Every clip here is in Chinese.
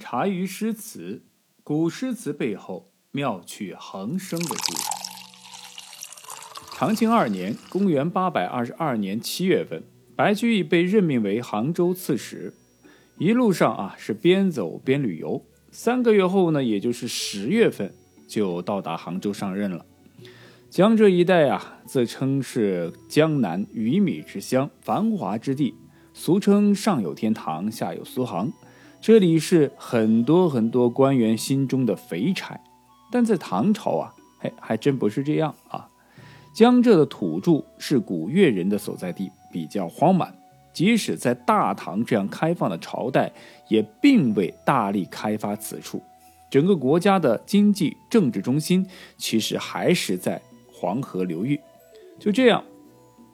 茶余诗词，古诗词背后妙趣横生的故事。长庆二年（公元822年）七月份，白居易被任命为杭州刺史。一路上啊，是边走边旅游。三个月后呢，也就是十月份，就到达杭州上任了。江浙一带啊，自称是江南鱼米之乡、繁华之地，俗称上有天堂，下有苏杭。这里是很多很多官员心中的肥柴，但在唐朝啊，哎，还真不是这样啊。江浙的土著是古越人的所在地，比较荒蛮。即使在大唐这样开放的朝代，也并未大力开发此处。整个国家的经济政治中心其实还是在黄河流域。就这样，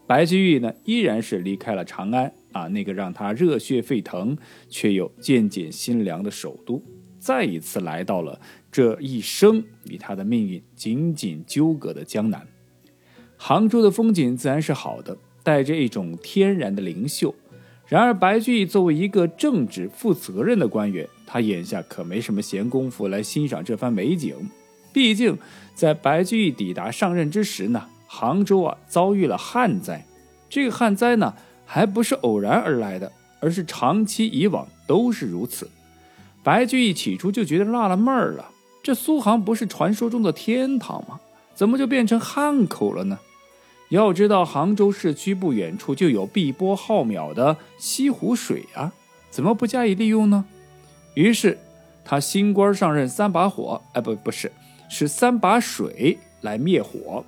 白居易呢，依然是离开了长安。啊，那个让他热血沸腾却又渐渐心凉的首都，再一次来到了这一生与他的命运紧紧纠葛的江南。杭州的风景自然是好的，带着一种天然的灵秀。然而，白居易作为一个正直负责任的官员，他眼下可没什么闲工夫来欣赏这番美景。毕竟，在白居易抵达上任之时呢，杭州啊遭遇了旱灾。这个旱灾呢。还不是偶然而来的，而是长期以往都是如此。白居易起初就觉得纳了闷儿了：这苏杭不是传说中的天堂吗？怎么就变成汉口了呢？要知道，杭州市区不远处就有碧波浩渺的西湖水啊，怎么不加以利用呢？于是，他新官上任三把火，哎，不，不是，是三把水来灭火。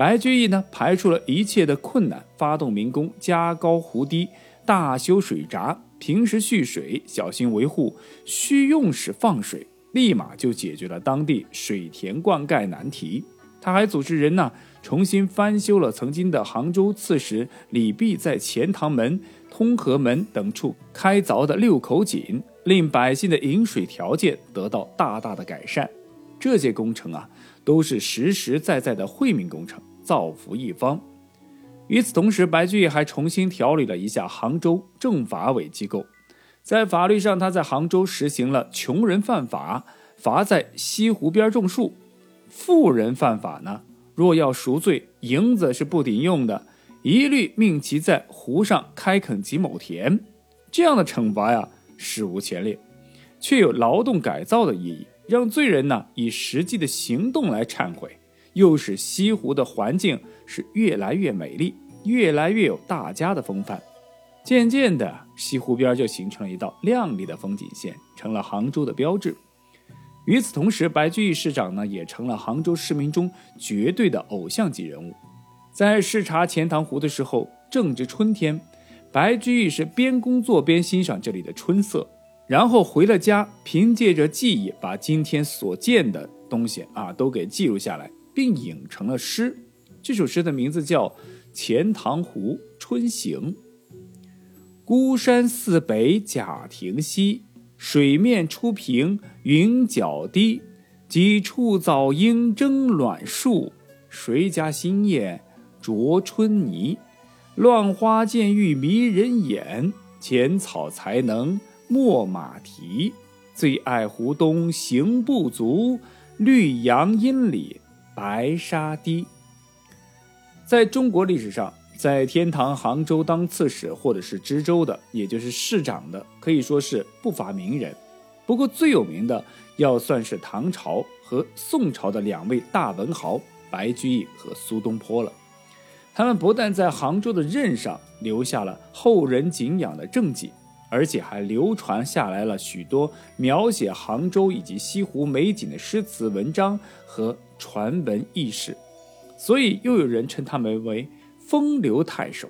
白居易呢，排除了一切的困难，发动民工加高湖堤，大修水闸，平时蓄水，小心维护，需用时放水，立马就解决了当地水田灌溉难题。他还组织人呢，重新翻修了曾经的杭州刺史李泌在钱塘门、通河门等处开凿的六口井，令百姓的饮水条件得到大大的改善。这些工程啊，都是实实在在的惠民工程。造福一方。与此同时，白居易还重新调理了一下杭州政法委机构。在法律上，他在杭州实行了穷人犯法，罚在西湖边种树；富人犯法呢，若要赎罪，银子是不顶用的，一律命其在湖上开垦几亩田。这样的惩罚呀，史无前例，却有劳动改造的意义，让罪人呢以实际的行动来忏悔。又使西湖的环境是越来越美丽，越来越有大家的风范。渐渐的，西湖边就形成了一道亮丽的风景线，成了杭州的标志。与此同时，白居易市长呢，也成了杭州市民中绝对的偶像级人物。在视察钱塘湖的时候，正值春天，白居易是边工作边欣赏这里的春色，然后回了家，凭借着记忆把今天所见的东西啊都给记录下来。并引成了诗。这首诗的名字叫《钱塘湖春行》。孤山寺北贾亭西，水面初平云脚低。几处早莺争卵树，谁家新燕啄春泥？乱花渐欲迷人眼，浅草才能没马蹄。最爱湖东行不足，绿杨阴里。白沙堤，在中国历史上，在天堂杭州当刺史或者是知州的，也就是市长的，可以说是不乏名人。不过最有名的，要算是唐朝和宋朝的两位大文豪白居易和苏东坡了。他们不但在杭州的任上留下了后人敬仰的政绩，而且还流传下来了许多描写杭州以及西湖美景的诗词文章和。传闻轶事，所以又有人称他们为风流太守。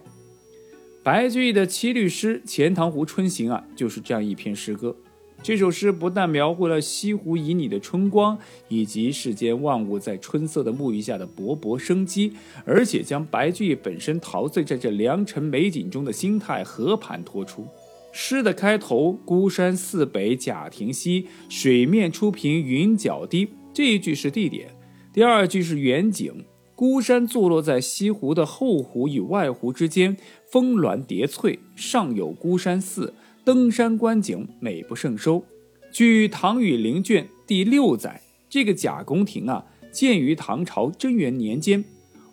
白居易的七律诗《钱塘湖春行》啊，就是这样一篇诗歌。这首诗不但描绘了西湖旖旎的春光，以及世间万物在春色的沐浴下的勃勃生机，而且将白居易本身陶醉在这良辰美景中的心态和盘托出。诗的开头“孤山寺北贾亭西，水面初平云脚低”这一句是地点。第二句是远景，孤山坐落在西湖的后湖与外湖之间，峰峦叠翠，上有孤山寺，登山观景美不胜收。据《唐语陵卷》第六载，这个假宫亭啊，建于唐朝贞元年间，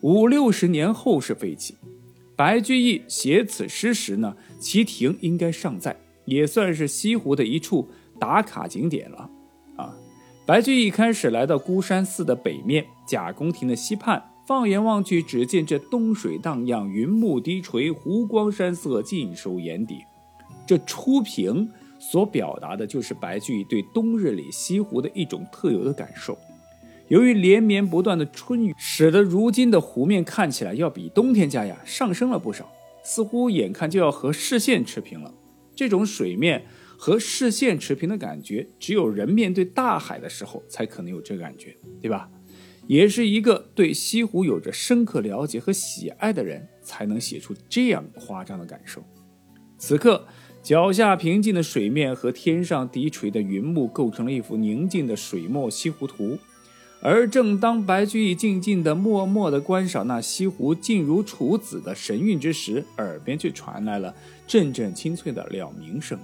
五六十年后是废弃。白居易写此诗时呢，其亭应该尚在，也算是西湖的一处打卡景点了。啊，白居易开始来到孤山寺的北面，贾公亭的西畔，放眼望去，只见这东水荡漾，云幕低垂，湖光山色尽收眼底。这初平所表达的就是白居易对冬日里西湖的一种特有的感受。由于连绵不断的春雨，使得如今的湖面看起来要比冬天家呀上升了不少，似乎眼看就要和视线持平了。这种水面和视线持平的感觉，只有人面对大海的时候才可能有这个感觉，对吧？也是一个对西湖有着深刻了解和喜爱的人才能写出这样夸张的感受。此刻，脚下平静的水面和天上低垂的云幕，构成了一幅宁静的水墨西湖图。而正当白居易静静地、默默地观赏那西湖静如处子的神韵之时，耳边却传来了阵阵清脆的鸟鸣声。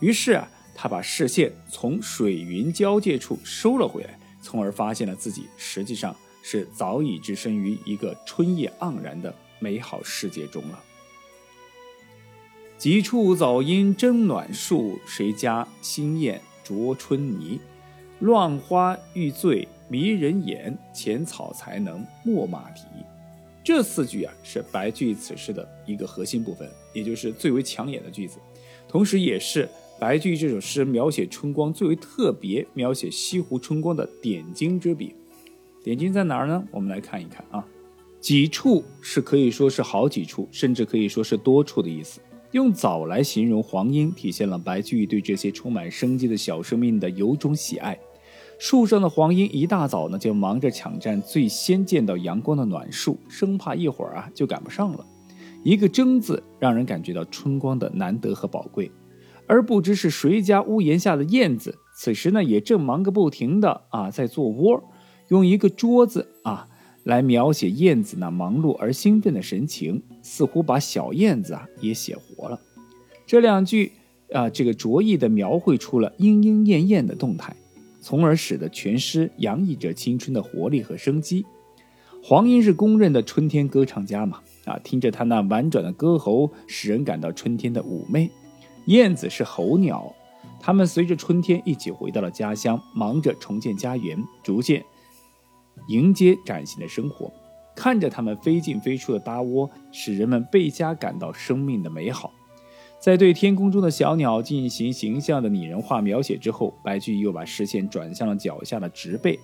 于是啊，他把视线从水云交界处收了回来，从而发现了自己实际上是早已置身于一个春夜盎然的美好世界中了。几处早莺争暖树，谁家新燕啄春泥？乱花欲醉迷人眼，浅草才能没马蹄。这四句啊，是白居易此诗的一个核心部分，也就是最为抢眼的句子，同时也是白居易这首诗描写春光最为特别、描写西湖春光的点睛之笔。点睛在哪儿呢？我们来看一看啊。几处是可以说是好几处，甚至可以说是多处的意思。用早来形容黄莺，体现了白居易对这些充满生机的小生命的由衷喜爱。树上的黄莺一大早呢，就忙着抢占最先见到阳光的暖树，生怕一会儿啊就赶不上了。一个“争”字，让人感觉到春光的难得和宝贵。而不知是谁家屋檐下的燕子，此时呢也正忙个不停的啊，在做窝。用一个“桌子”啊来描写燕子那忙碌而兴奋的神情，似乎把小燕子啊也写活了。这两句啊，这个着意的描绘出了莺莺燕燕的动态。从而使得全诗洋溢着青春的活力和生机。黄莺是公认的春天歌唱家嘛？啊，听着他那婉转的歌喉，使人感到春天的妩媚。燕子是候鸟，它们随着春天一起回到了家乡，忙着重建家园，逐渐迎接崭新的生活。看着它们飞进飞出的搭窝，使人们倍加感到生命的美好。在对天空中的小鸟进行形象的拟人化描写之后，白居易又把视线转向了脚下的植被。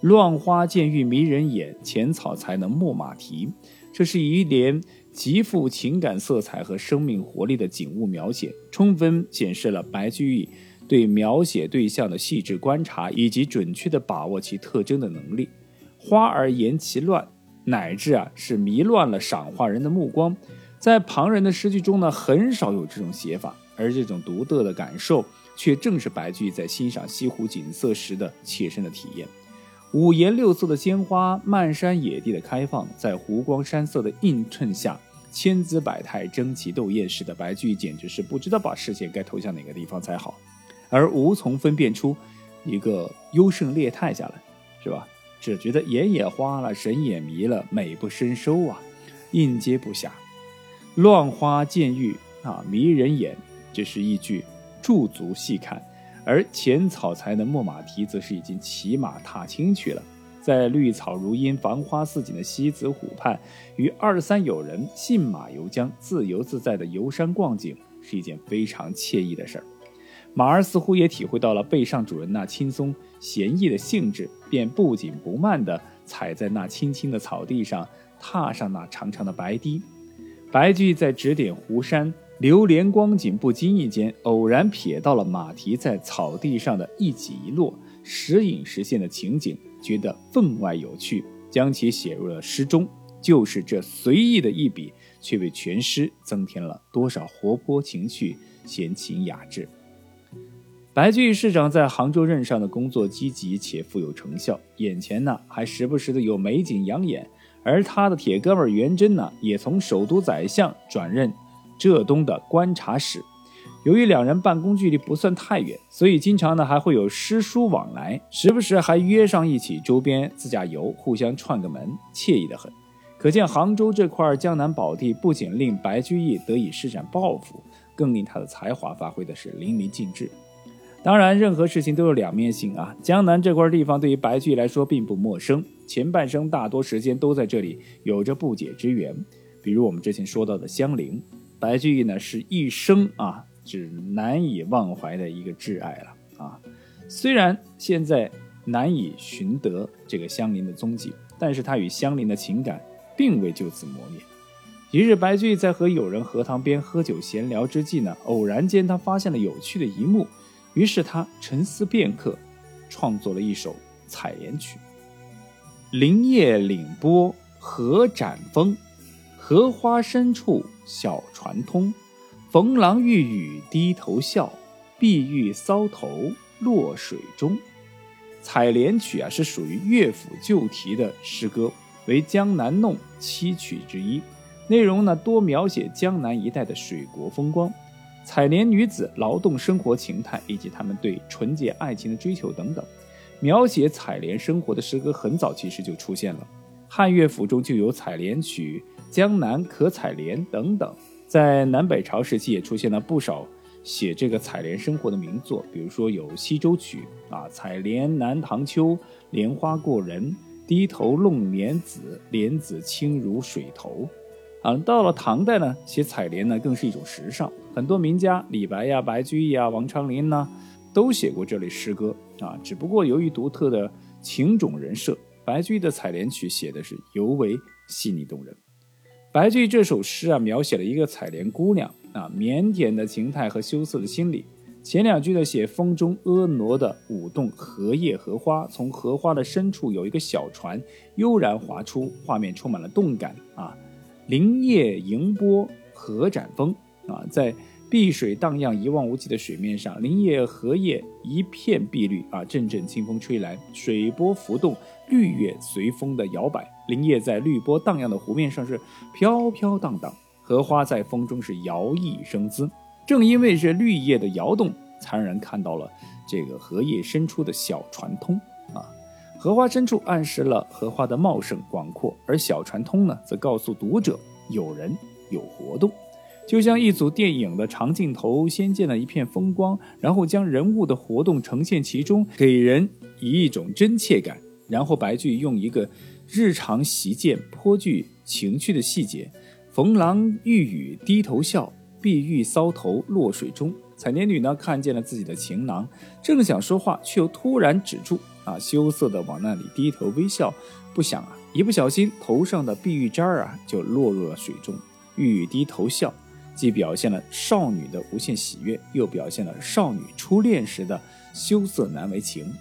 乱花渐欲迷人眼，浅草才能没马蹄。这是一连极富情感色彩和生命活力的景物描写，充分显示了白居易对描写对象的细致观察以及准确的把握其特征的能力。花儿言其乱，乃至啊是迷乱了赏画人的目光。在旁人的诗句中呢，很少有这种写法，而这种独特的感受，却正是白居易在欣赏西湖景色时的切身的体验。五颜六色的鲜花，漫山野地的开放，在湖光山色的映衬下，千姿百态，争奇斗艳，使得白居易简直是不知道把视线该投向哪个地方才好，而无从分辨出一个优胜劣汰下来，是吧？只觉得眼也花了，神也迷了，美不胜收啊，应接不暇。乱花渐欲啊，迷人眼，这是一句驻足细看；而浅草才能没马蹄，则是已经骑马踏青去了。在绿草如茵、繁花似锦的西子湖畔，与二三友人信马游江，自由自在的游山逛景，是一件非常惬意的事儿。马儿似乎也体会到了背上主人那轻松闲逸的兴致，便不紧不慢地踩在那青青的草地上，踏上那长长的白堤。白居在指点湖山流连光景，不经意间偶然瞥到了马蹄在草地上的一起一落、时隐时现的情景，觉得分外有趣，将其写入了诗中。就是这随意的一笔，却为全诗增添了多少活泼情趣、闲情雅致。白居易市长在杭州任上的工作积极且富有成效，眼前呢还时不时的有美景养眼。而他的铁哥们袁真呢，也从首都宰相转任浙东的观察使，由于两人办公距离不算太远，所以经常呢还会有诗书往来，时不时还约上一起周边自驾游，互相串个门，惬意的很。可见杭州这块江南宝地不仅令白居易得以施展抱负，更令他的才华发挥的是淋漓尽致。当然，任何事情都有两面性啊。江南这块地方对于白居易来说并不陌生，前半生大多时间都在这里有着不解之缘，比如我们之前说到的香菱，白居易呢是一生啊。是难以忘怀的一个挚爱了啊！虽然现在难以寻得这个香菱的踪迹，但是他与香菱的情感并未就此磨灭。一日，白居易在和友人荷塘边喝酒闲聊之际呢，偶然间他发现了有趣的一幕，于是他沉思片刻，创作了一首《采莲曲》：林叶岭波荷展风，荷花深处小船通。逢郎欲雨低头笑，碧玉搔头落水中。《采莲曲》啊，是属于乐府旧题的诗歌，为江南弄七曲之一。内容呢，多描写江南一带的水国风光、采莲女子劳动生活情态以及他们对纯洁爱情的追求等等。描写采莲生活的诗歌很早其实就出现了，汉乐府中就有《采莲曲》《江南可采莲》等等。在南北朝时期，也出现了不少写这个采莲生活的名作，比如说有《西洲曲》啊，“采莲南塘秋，莲花过人，低头弄莲子，莲子清如水头。”啊，到了唐代呢，写采莲呢更是一种时尚，很多名家李白呀、白居易啊、王昌龄呢，都写过这类诗歌啊。只不过由于独特的情种人设，白居易的《采莲曲》写的是尤为细腻动人。白居易这首诗啊，描写了一个采莲姑娘啊腼腆的情态和羞涩的心理。前两句呢，写风中婀娜的舞动荷叶荷花，从荷花的深处有一个小船悠然划出，画面充满了动感啊。林叶迎波荷展风啊，在。碧水荡漾，一望无际的水面上，林叶荷叶一片碧绿啊！阵阵清风吹来，水波浮动，绿叶随风的摇摆。林叶在绿波荡漾的湖面上是飘飘荡荡，荷花在风中是摇曳生姿。正因为是绿叶的摇动，才让人看到了这个荷叶深处的小船通啊！荷花深处暗示了荷花的茂盛广阔，而小船通呢，则告诉读者有人有活动。就像一组电影的长镜头，先见了一片风光，然后将人物的活动呈现其中，给人以一种真切感。然后白居易用一个日常习见、颇具情趣的细节：“逢郎欲语低头笑，碧玉搔头落水中。”采莲女呢看见了自己的情郎，正想说话，却又突然止住，啊，羞涩的往那里低头微笑。不想啊，一不小心头上的碧玉簪儿啊就落入了水中，欲低头笑。既表现了少女的无限喜悦，又表现了少女初恋时的羞涩难为情。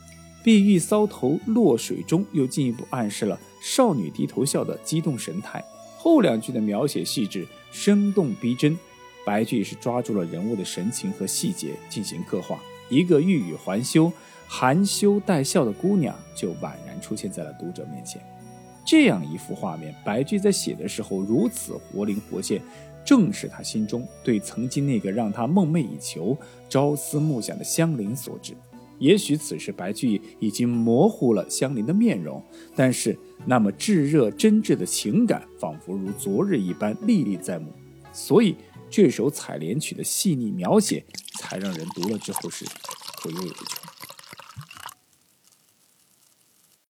碧玉搔头落水中，又进一步暗示了少女低头笑的激动神态。后两句的描写细致、生动逼真，白居易是抓住了人物的神情和细节进行刻画。一个欲语还休、含羞带笑的姑娘，就宛然出现在了读者面前。这样一幅画面，白居在写的时候如此活灵活现。正是他心中对曾经那个让他梦寐以求、朝思暮想的香菱所致。也许此时白居易已经模糊了香菱的面容，但是那么炙热真挚的情感，仿佛如昨日一般历历在目。所以这首《采莲曲》的细腻描写，才让人读了之后是回味无穷。